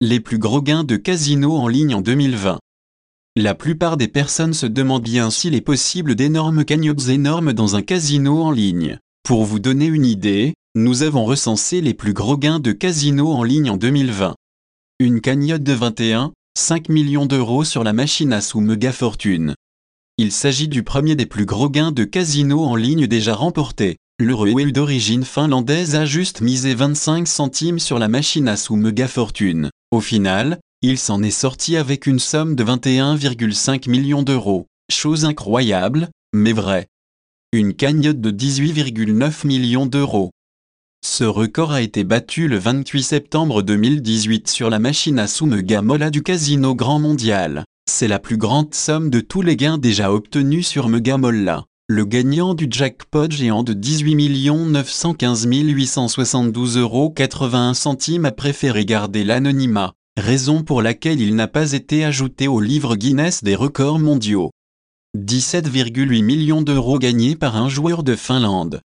Les plus gros gains de casino en ligne en 2020. La plupart des personnes se demandent bien s'il est possible d'énormes cagnottes énormes dans un casino en ligne. Pour vous donner une idée, nous avons recensé les plus gros gains de casino en ligne en 2020. Une cagnotte de 21, 5 millions d'euros sur la machine à sous Mega Fortune. Il s'agit du premier des plus gros gains de casino en ligne déjà remportés. Le d'origine finlandaise a juste misé 25 centimes sur la machine à sous Mega Fortune. Au final, il s'en est sorti avec une somme de 21,5 millions d'euros. Chose incroyable, mais vraie. Une cagnotte de 18,9 millions d'euros. Ce record a été battu le 28 septembre 2018 sur la machine à sous Megamola du Casino Grand Mondial. C'est la plus grande somme de tous les gains déjà obtenus sur Megamola. Le gagnant du jackpot géant de 18 915 872 euros 81 centimes a préféré garder l'anonymat, raison pour laquelle il n'a pas été ajouté au livre Guinness des records mondiaux. 17,8 millions d'euros gagnés par un joueur de Finlande.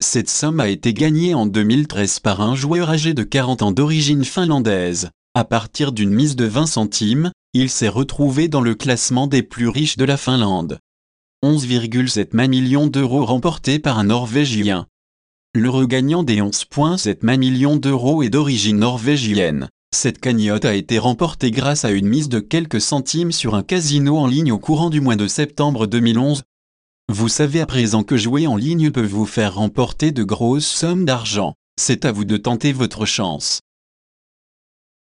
Cette somme a été gagnée en 2013 par un joueur âgé de 40 ans d'origine finlandaise. À partir d'une mise de 20 centimes, il s'est retrouvé dans le classement des plus riches de la Finlande. 11,7 millions d'euros remportés par un Norvégien. Le regagnant des 11,7 millions d'euros est d'origine norvégienne. Cette cagnotte a été remportée grâce à une mise de quelques centimes sur un casino en ligne au courant du mois de septembre 2011. Vous savez à présent que jouer en ligne peut vous faire remporter de grosses sommes d'argent. C'est à vous de tenter votre chance.